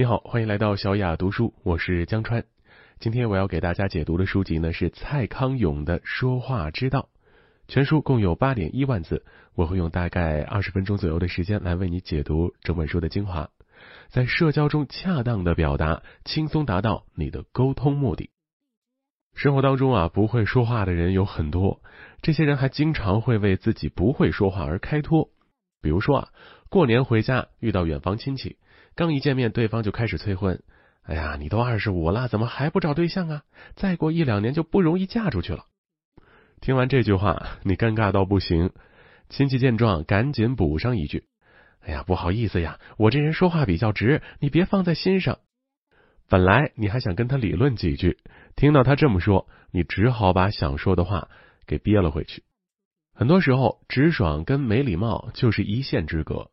你好，欢迎来到小雅读书，我是江川。今天我要给大家解读的书籍呢是蔡康永的《说话之道》，全书共有八点一万字，我会用大概二十分钟左右的时间来为你解读整本书的精华，在社交中恰当的表达，轻松达到你的沟通目的。生活当中啊，不会说话的人有很多，这些人还经常会为自己不会说话而开脱。比如说啊，过年回家遇到远房亲戚。刚一见面，对方就开始催婚。哎呀，你都二十五了，怎么还不找对象啊？再过一两年就不容易嫁出去了。听完这句话，你尴尬到不行。亲戚见状，赶紧补上一句：“哎呀，不好意思呀，我这人说话比较直，你别放在心上。”本来你还想跟他理论几句，听到他这么说，你只好把想说的话给憋了回去。很多时候，直爽跟没礼貌就是一线之隔。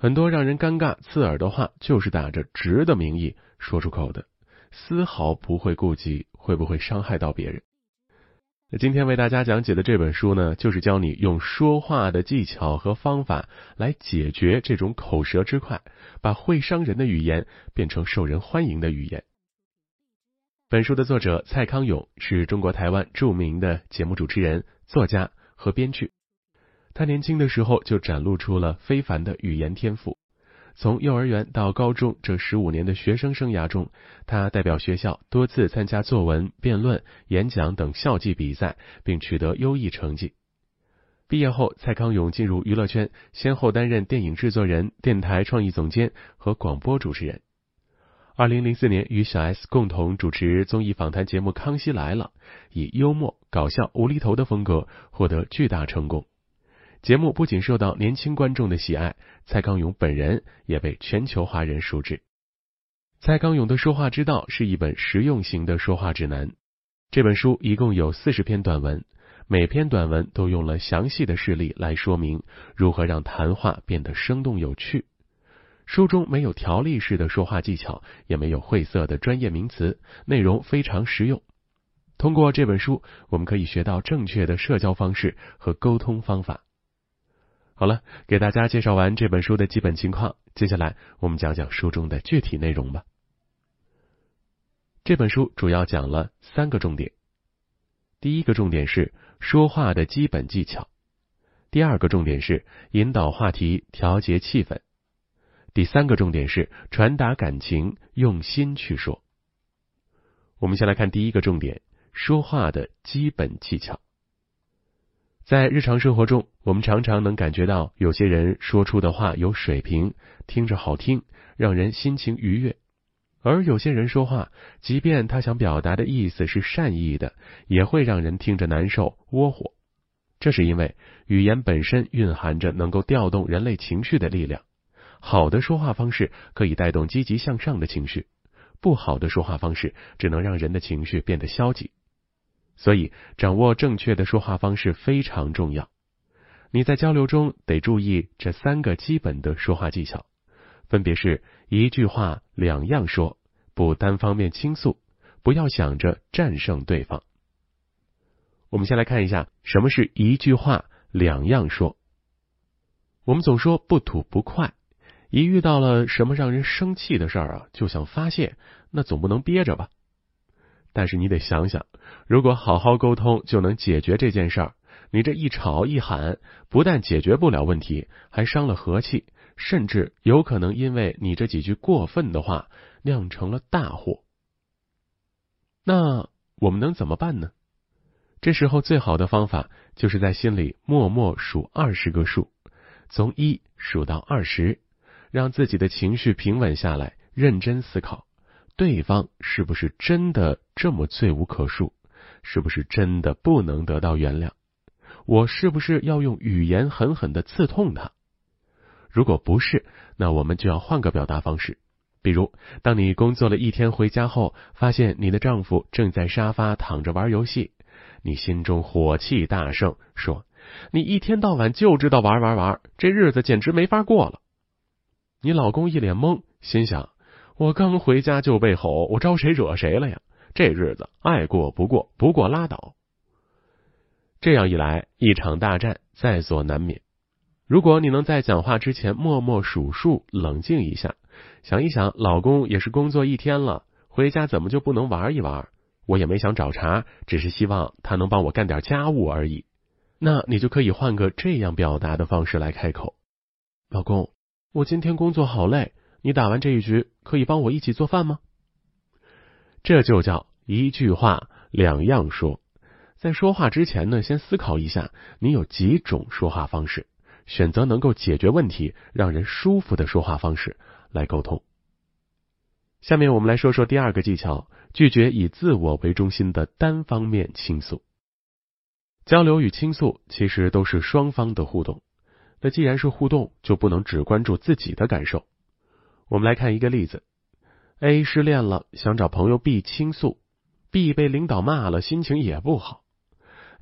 很多让人尴尬、刺耳的话，就是打着直的名义说出口的，丝毫不会顾及会不会伤害到别人。那今天为大家讲解的这本书呢，就是教你用说话的技巧和方法来解决这种口舌之快，把会伤人的语言变成受人欢迎的语言。本书的作者蔡康永是中国台湾著名的节目主持人、作家和编剧。他年轻的时候就展露出了非凡的语言天赋。从幼儿园到高中这十五年的学生生涯中，他代表学校多次参加作文、辩论、演讲等校际比赛，并取得优异成绩。毕业后，蔡康永进入娱乐圈，先后担任电影制作人、电台创意总监和广播主持人。二零零四年，与小 S 共同主持综艺访谈节目《康熙来了》，以幽默、搞笑、无厘头的风格获得巨大成功。节目不仅受到年轻观众的喜爱，蔡康永本人也被全球华人熟知。蔡康永的说话之道是一本实用型的说话指南。这本书一共有四十篇短文，每篇短文都用了详细的事例来说明如何让谈话变得生动有趣。书中没有条例式的说话技巧，也没有晦涩的专业名词，内容非常实用。通过这本书，我们可以学到正确的社交方式和沟通方法。好了，给大家介绍完这本书的基本情况，接下来我们讲讲书中的具体内容吧。这本书主要讲了三个重点：第一个重点是说话的基本技巧；第二个重点是引导话题、调节气氛；第三个重点是传达感情、用心去说。我们先来看第一个重点：说话的基本技巧。在日常生活中，我们常常能感觉到有些人说出的话有水平，听着好听，让人心情愉悦；而有些人说话，即便他想表达的意思是善意的，也会让人听着难受、窝火。这是因为语言本身蕴含着能够调动人类情绪的力量。好的说话方式可以带动积极向上的情绪，不好的说话方式只能让人的情绪变得消极。所以，掌握正确的说话方式非常重要。你在交流中得注意这三个基本的说话技巧，分别是一句话两样说，不单方面倾诉，不要想着战胜对方。我们先来看一下什么是一句话两样说。我们总说不吐不快，一遇到了什么让人生气的事儿啊，就想发泄，那总不能憋着吧？但是你得想想，如果好好沟通就能解决这件事儿，你这一吵一喊，不但解决不了问题，还伤了和气，甚至有可能因为你这几句过分的话酿成了大祸。那我们能怎么办呢？这时候最好的方法就是在心里默默数二十个数，从一数到二十，让自己的情绪平稳下来，认真思考。对方是不是真的这么罪无可恕？是不是真的不能得到原谅？我是不是要用语言狠狠的刺痛他？如果不是，那我们就要换个表达方式。比如，当你工作了一天回家后，发现你的丈夫正在沙发躺着玩游戏，你心中火气大盛，说：“你一天到晚就知道玩玩玩，这日子简直没法过了。”你老公一脸懵，心想。我刚回家就被吼，我招谁惹谁了呀？这日子爱过不过，不过拉倒。这样一来，一场大战在所难免。如果你能在讲话之前默默数数，冷静一下，想一想，老公也是工作一天了，回家怎么就不能玩一玩？我也没想找茬，只是希望他能帮我干点家务而已。那你就可以换个这样表达的方式来开口：老公，我今天工作好累，你打完这一局可以帮我一起做饭吗？这就叫一句话两样说。在说话之前呢，先思考一下，你有几种说话方式，选择能够解决问题、让人舒服的说话方式来沟通。下面我们来说说第二个技巧：拒绝以自我为中心的单方面倾诉。交流与倾诉其实都是双方的互动，那既然是互动，就不能只关注自己的感受。我们来看一个例子：A 失恋了，想找朋友 B 倾诉；B 被领导骂了，心情也不好。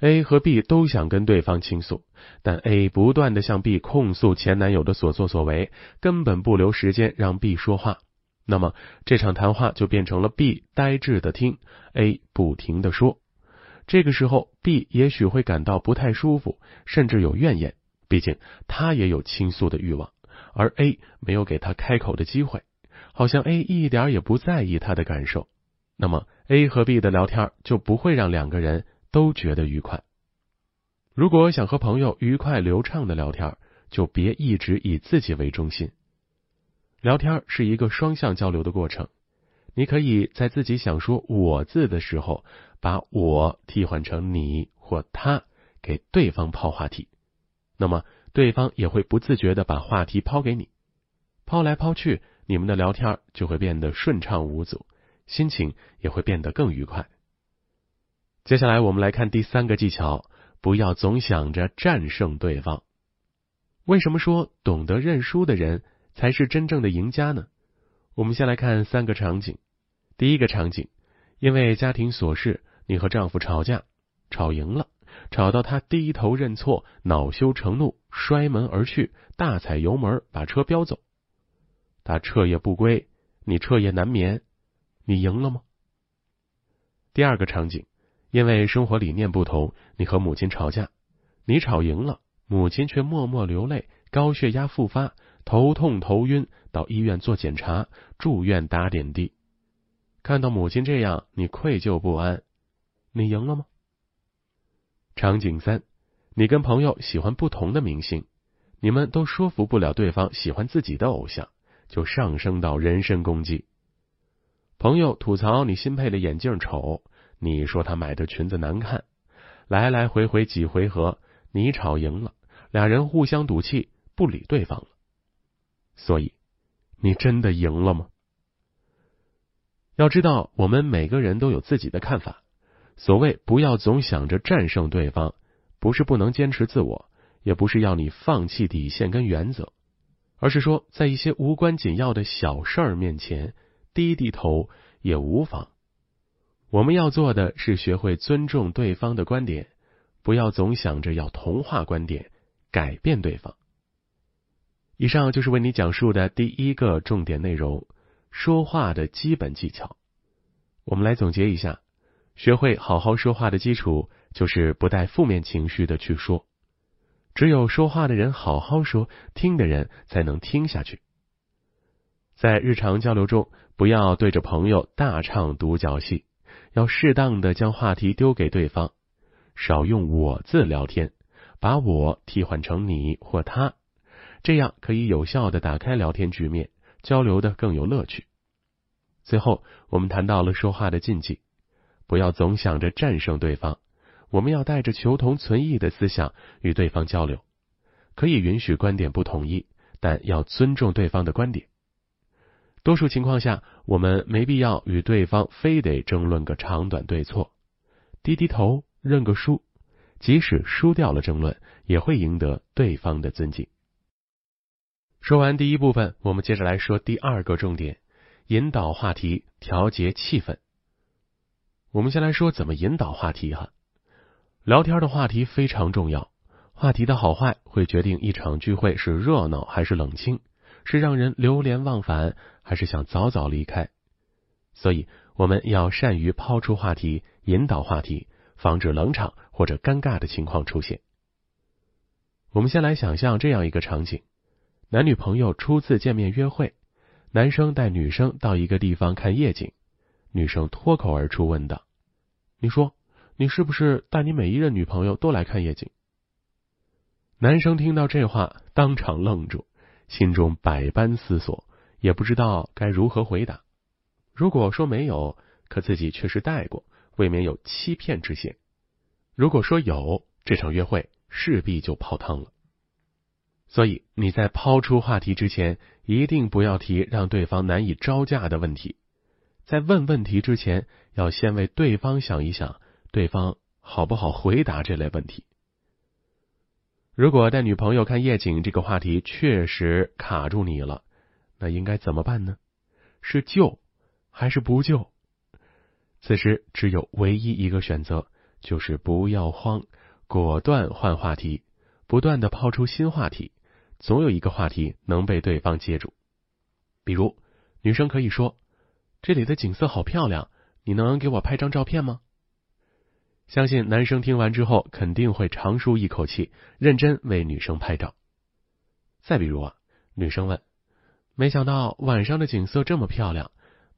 A 和 B 都想跟对方倾诉，但 A 不断的向 B 控诉前男友的所作所为，根本不留时间让 B 说话。那么这场谈话就变成了 B 呆滞的听，A 不停的说。这个时候，B 也许会感到不太舒服，甚至有怨言，毕竟他也有倾诉的欲望，而 A 没有给他开口的机会，好像 A 一点也不在意他的感受。那么 A 和 B 的聊天就不会让两个人都觉得愉快。如果想和朋友愉快流畅的聊天，就别一直以自己为中心。聊天是一个双向交流的过程，你可以在自己想说“我”字的时候，把我替换成你或他，给对方抛话题，那么对方也会不自觉的把话题抛给你，抛来抛去，你们的聊天就会变得顺畅无阻，心情也会变得更愉快。接下来我们来看第三个技巧，不要总想着战胜对方。为什么说懂得认输的人？才是真正的赢家呢。我们先来看三个场景。第一个场景，因为家庭琐事，你和丈夫吵架，吵赢了，吵到他低头认错，恼羞成怒，摔门而去，大踩油门把车飙走。他彻夜不归，你彻夜难眠，你赢了吗？第二个场景，因为生活理念不同，你和母亲吵架，你吵赢了，母亲却默默流泪，高血压复发。头痛头晕，到医院做检查，住院打点滴。看到母亲这样，你愧疚不安，你赢了吗？场景三，你跟朋友喜欢不同的明星，你们都说服不了对方喜欢自己的偶像，就上升到人身攻击。朋友吐槽你新配的眼镜丑，你说他买的裙子难看，来来回回几回合，你吵赢了，俩人互相赌气，不理对方了。所以，你真的赢了吗？要知道，我们每个人都有自己的看法。所谓不要总想着战胜对方，不是不能坚持自我，也不是要你放弃底线跟原则，而是说，在一些无关紧要的小事儿面前，低低头也无妨。我们要做的是学会尊重对方的观点，不要总想着要同化观点，改变对方。以上就是为你讲述的第一个重点内容：说话的基本技巧。我们来总结一下：学会好好说话的基础就是不带负面情绪的去说。只有说话的人好好说，听的人才能听下去。在日常交流中，不要对着朋友大唱独角戏，要适当的将话题丢给对方，少用我字聊天，把我替换成你或他。这样可以有效的打开聊天局面，交流的更有乐趣。最后，我们谈到了说话的禁忌，不要总想着战胜对方，我们要带着求同存异的思想与对方交流。可以允许观点不统一，但要尊重对方的观点。多数情况下，我们没必要与对方非得争论个长短对错，低低头认个输，即使输掉了争论，也会赢得对方的尊敬。说完第一部分，我们接着来说第二个重点：引导话题，调节气氛。我们先来说怎么引导话题哈。聊天的话题非常重要，话题的好坏会决定一场聚会是热闹还是冷清，是让人流连忘返还是想早早离开。所以我们要善于抛出话题，引导话题，防止冷场或者尴尬的情况出现。我们先来想象这样一个场景。男女朋友初次见面约会，男生带女生到一个地方看夜景，女生脱口而出问道：“你说，你是不是带你每一任女朋友都来看夜景？”男生听到这话，当场愣住，心中百般思索，也不知道该如何回答。如果说没有，可自己确实带过，未免有欺骗之嫌；如果说有，这场约会势必就泡汤了。所以你在抛出话题之前，一定不要提让对方难以招架的问题。在问问题之前，要先为对方想一想，对方好不好回答这类问题。如果带女朋友看夜景这个话题确实卡住你了，那应该怎么办呢？是救还是不救？此时只有唯一一个选择，就是不要慌，果断换话题，不断的抛出新话题。总有一个话题能被对方接住，比如女生可以说：“这里的景色好漂亮，你能给我拍张照片吗？”相信男生听完之后肯定会长舒一口气，认真为女生拍照。再比如啊，女生问：“没想到晚上的景色这么漂亮，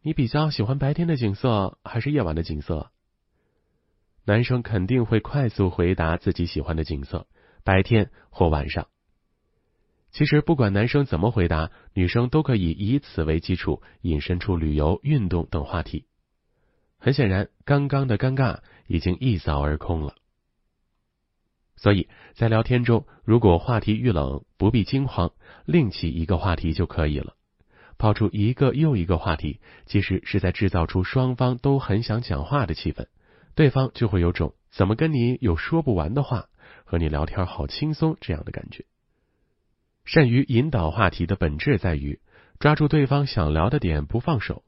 你比较喜欢白天的景色还是夜晚的景色？”男生肯定会快速回答自己喜欢的景色，白天或晚上。其实，不管男生怎么回答，女生都可以以此为基础，引申出旅游、运动等话题。很显然，刚刚的尴尬已经一扫而空了。所以在聊天中，如果话题遇冷，不必惊慌，另起一个话题就可以了。抛出一个又一个话题，其实是在制造出双方都很想讲话的气氛，对方就会有种怎么跟你有说不完的话，和你聊天好轻松这样的感觉。善于引导话题的本质在于抓住对方想聊的点不放手，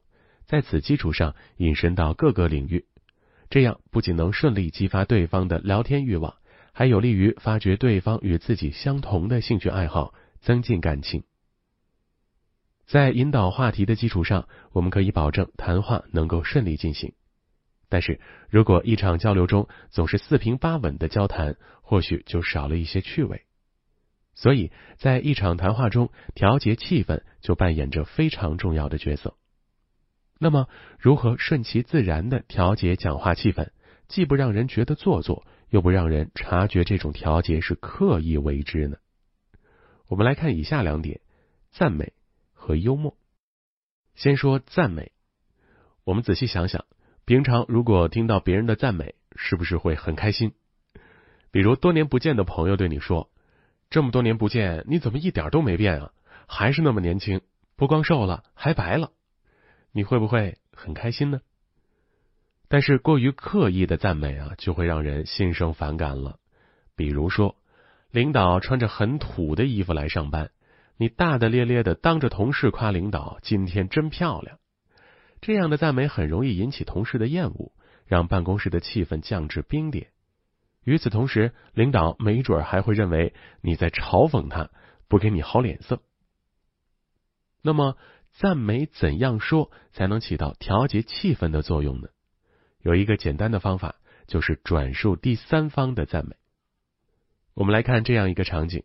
在此基础上引申到各个领域，这样不仅能顺利激发对方的聊天欲望，还有利于发掘对方与自己相同的兴趣爱好，增进感情。在引导话题的基础上，我们可以保证谈话能够顺利进行。但是如果一场交流中总是四平八稳的交谈，或许就少了一些趣味。所以在一场谈话中，调节气氛就扮演着非常重要的角色。那么，如何顺其自然的调节讲话气氛，既不让人觉得做作，又不让人察觉这种调节是刻意为之呢？我们来看以下两点：赞美和幽默。先说赞美，我们仔细想想，平常如果听到别人的赞美，是不是会很开心？比如多年不见的朋友对你说。这么多年不见，你怎么一点都没变啊？还是那么年轻，不光瘦了，还白了，你会不会很开心呢？但是过于刻意的赞美啊，就会让人心生反感了。比如说，领导穿着很土的衣服来上班，你大大咧咧的当着同事夸领导今天真漂亮，这样的赞美很容易引起同事的厌恶，让办公室的气氛降至冰点。与此同时，领导没准还会认为你在嘲讽他，不给你好脸色。那么，赞美怎样说才能起到调节气氛的作用呢？有一个简单的方法，就是转述第三方的赞美。我们来看这样一个场景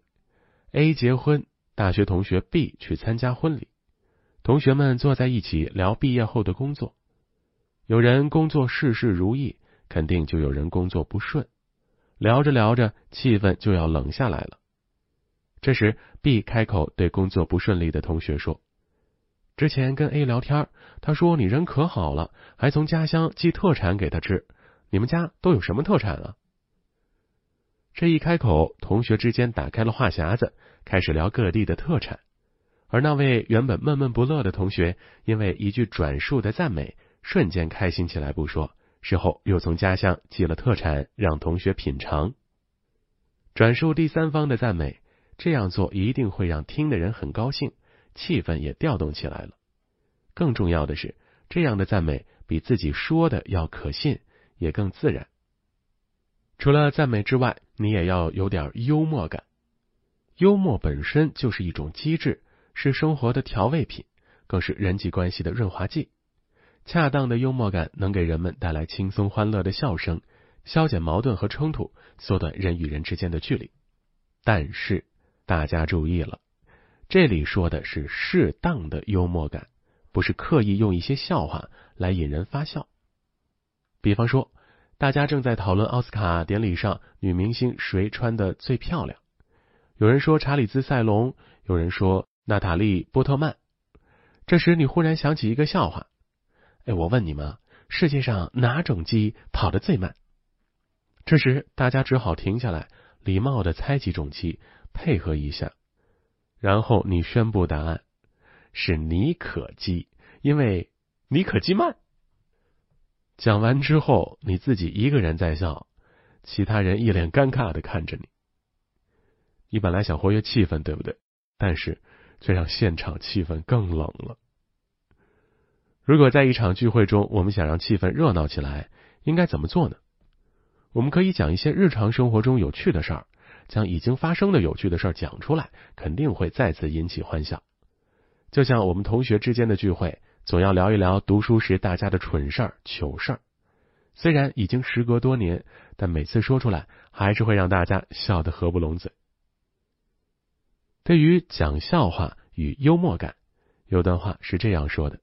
：A 结婚，大学同学 B 去参加婚礼，同学们坐在一起聊毕业后的工作。有人工作事事如意，肯定就有人工作不顺。聊着聊着，气氛就要冷下来了。这时，B 开口对工作不顺利的同学说：“之前跟 A 聊天，他说你人可好了，还从家乡寄特产给他吃。你们家都有什么特产啊？”这一开口，同学之间打开了话匣子，开始聊各地的特产。而那位原本闷闷不乐的同学，因为一句转述的赞美，瞬间开心起来不说。事后又从家乡寄了特产让同学品尝，转述第三方的赞美，这样做一定会让听的人很高兴，气氛也调动起来了。更重要的是，这样的赞美比自己说的要可信，也更自然。除了赞美之外，你也要有点幽默感。幽默本身就是一种机智，是生活的调味品，更是人际关系的润滑剂。恰当的幽默感能给人们带来轻松欢乐的笑声，消减矛盾和冲突，缩短人与人之间的距离。但是大家注意了，这里说的是适当的幽默感，不是刻意用一些笑话来引人发笑。比方说，大家正在讨论奥斯卡典礼上女明星谁穿的最漂亮，有人说查理兹塞隆，有人说娜塔莉波特曼。这时你忽然想起一个笑话，哎，我问你们，世界上哪种鸡跑得最慢？这时大家只好停下来，礼貌的猜几种鸡，配合一下，然后你宣布答案是尼可基，因为尼可基曼。讲完之后，你自己一个人在笑，其他人一脸尴尬的看着你。你本来想活跃气氛，对不对？但是却让现场气氛更冷了。如果在一场聚会中，我们想让气氛热闹起来，应该怎么做呢？我们可以讲一些日常生活中有趣的事儿，将已经发生的有趣的事儿讲出来，肯定会再次引起欢笑。就像我们同学之间的聚会。总要聊一聊读书时大家的蠢事儿、糗事儿。虽然已经时隔多年，但每次说出来还是会让大家笑得合不拢嘴。对于讲笑话与幽默感，有段话是这样说的：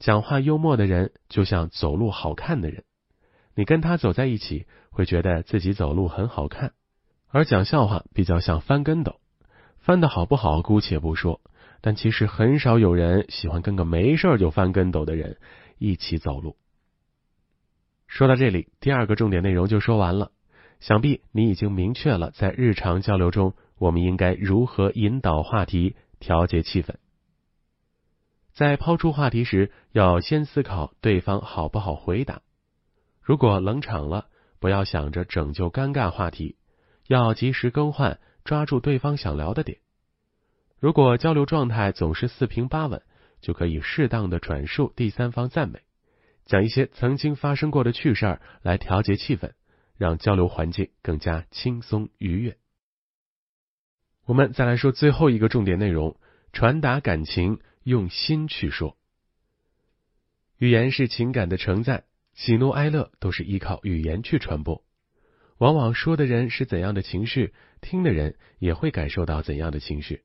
讲话幽默的人就像走路好看的人，你跟他走在一起，会觉得自己走路很好看；而讲笑话比较像翻跟斗，翻的好不好姑且不说。但其实很少有人喜欢跟个没事就翻跟斗的人一起走路。说到这里，第二个重点内容就说完了。想必你已经明确了，在日常交流中，我们应该如何引导话题、调节气氛。在抛出话题时，要先思考对方好不好回答。如果冷场了，不要想着拯救尴尬话题，要及时更换，抓住对方想聊的点。如果交流状态总是四平八稳，就可以适当的转述第三方赞美，讲一些曾经发生过的趣事儿来调节气氛，让交流环境更加轻松愉悦。我们再来说最后一个重点内容：传达感情，用心去说。语言是情感的承载，喜怒哀乐都是依靠语言去传播。往往说的人是怎样的情绪，听的人也会感受到怎样的情绪。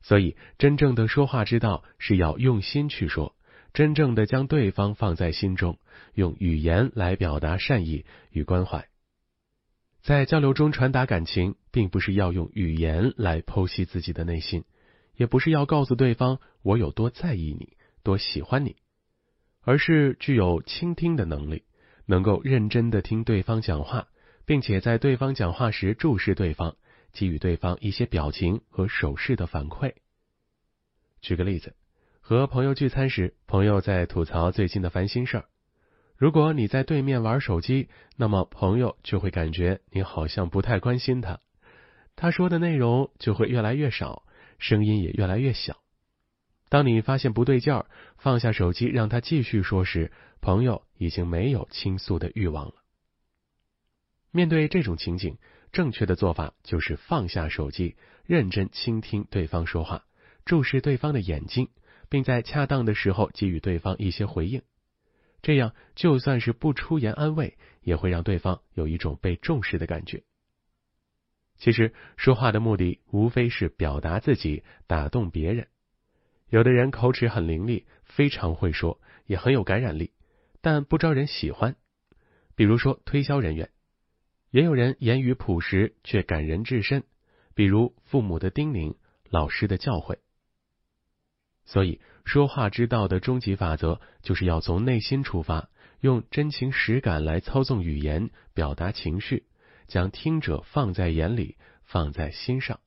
所以，真正的说话之道是要用心去说，真正的将对方放在心中，用语言来表达善意与关怀。在交流中传达感情，并不是要用语言来剖析自己的内心，也不是要告诉对方我有多在意你、多喜欢你，而是具有倾听的能力，能够认真的听对方讲话，并且在对方讲话时注视对方。给予对方一些表情和手势的反馈。举个例子，和朋友聚餐时，朋友在吐槽最近的烦心事儿。如果你在对面玩手机，那么朋友就会感觉你好像不太关心他，他说的内容就会越来越少，声音也越来越小。当你发现不对劲儿，放下手机让他继续说时，朋友已经没有倾诉的欲望了。面对这种情景。正确的做法就是放下手机，认真倾听对方说话，注视对方的眼睛，并在恰当的时候给予对方一些回应。这样，就算是不出言安慰，也会让对方有一种被重视的感觉。其实，说话的目的无非是表达自己，打动别人。有的人口齿很伶俐，非常会说，也很有感染力，但不招人喜欢。比如说，推销人员。也有人言语朴实却感人至深，比如父母的叮咛、老师的教诲。所以，说话之道的终极法则就是要从内心出发，用真情实感来操纵语言，表达情绪，将听者放在眼里，放在心上。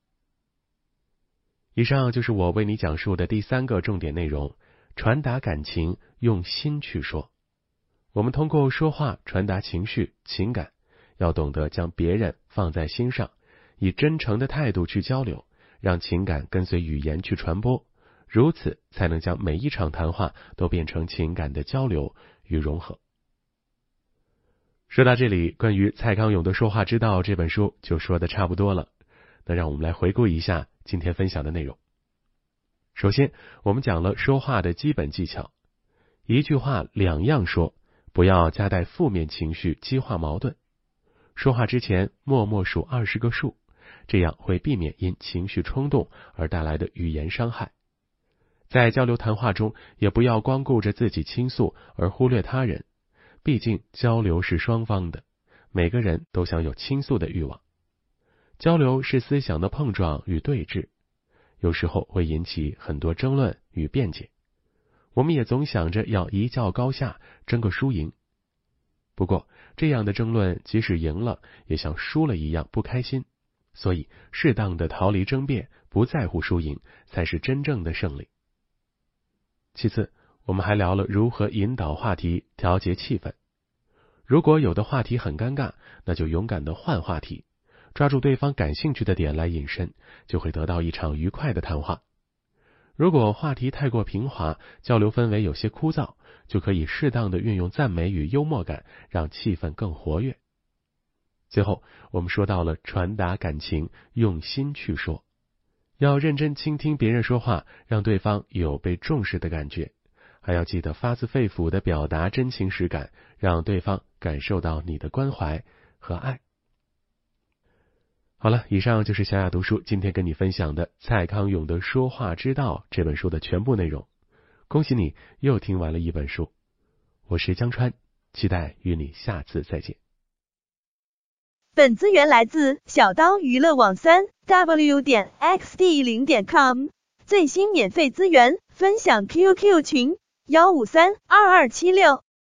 以上就是我为你讲述的第三个重点内容：传达感情，用心去说。我们通过说话传达情绪、情感。要懂得将别人放在心上，以真诚的态度去交流，让情感跟随语言去传播，如此才能将每一场谈话都变成情感的交流与融合。说到这里，关于蔡康永的《说话之道》这本书就说的差不多了。那让我们来回顾一下今天分享的内容。首先，我们讲了说话的基本技巧，一句话两样说，不要夹带负面情绪，激化矛盾。说话之前默默数二十个数，这样会避免因情绪冲动而带来的语言伤害。在交流谈话中，也不要光顾着自己倾诉而忽略他人，毕竟交流是双方的，每个人都想有倾诉的欲望。交流是思想的碰撞与对峙，有时候会引起很多争论与辩解。我们也总想着要一较高下，争个输赢。不过，这样的争论即使赢了，也像输了一样不开心。所以，适当的逃离争辩，不在乎输赢，才是真正的胜利。其次，我们还聊了如何引导话题、调节气氛。如果有的话题很尴尬，那就勇敢的换话题，抓住对方感兴趣的点来引申，就会得到一场愉快的谈话。如果话题太过平滑，交流氛围有些枯燥，就可以适当的运用赞美与幽默感，让气氛更活跃。最后，我们说到了传达感情，用心去说。要认真倾听别人说话，让对方有被重视的感觉，还要记得发自肺腑的表达真情实感，让对方感受到你的关怀和爱。好了，以上就是小雅读书今天跟你分享的蔡康永的《说话之道》这本书的全部内容。恭喜你又听完了一本书，我是江川，期待与你下次再见。本资源来自小刀娱乐网三 w 点 xd 零点 com 最新免费资源分享 QQ 群幺五三二二七六。